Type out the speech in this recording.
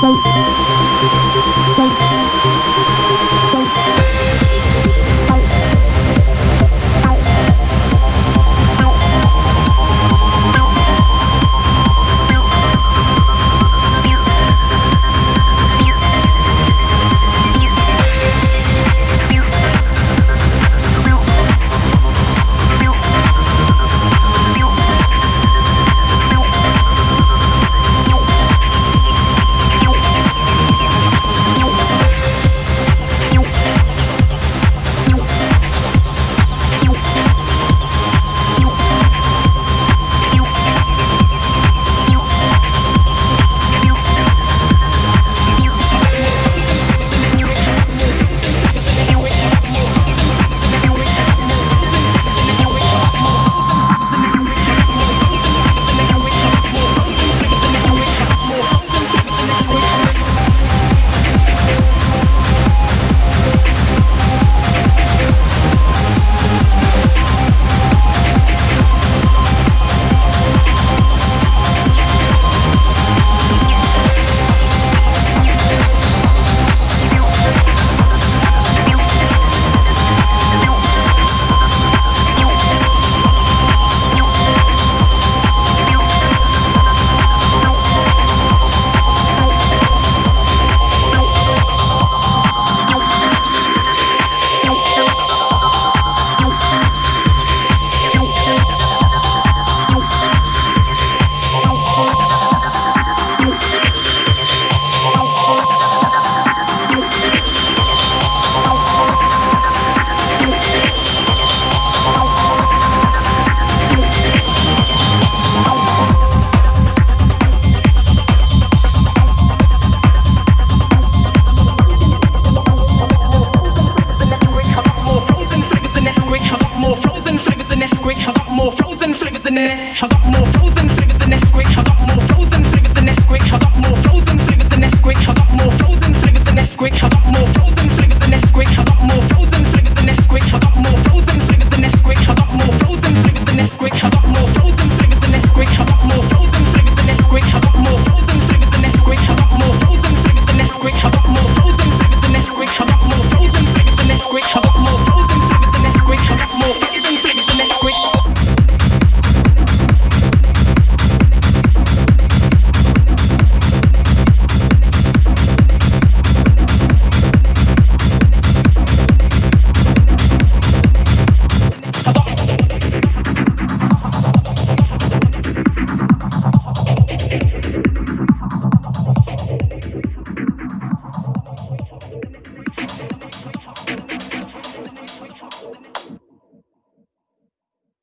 Bye. I got more.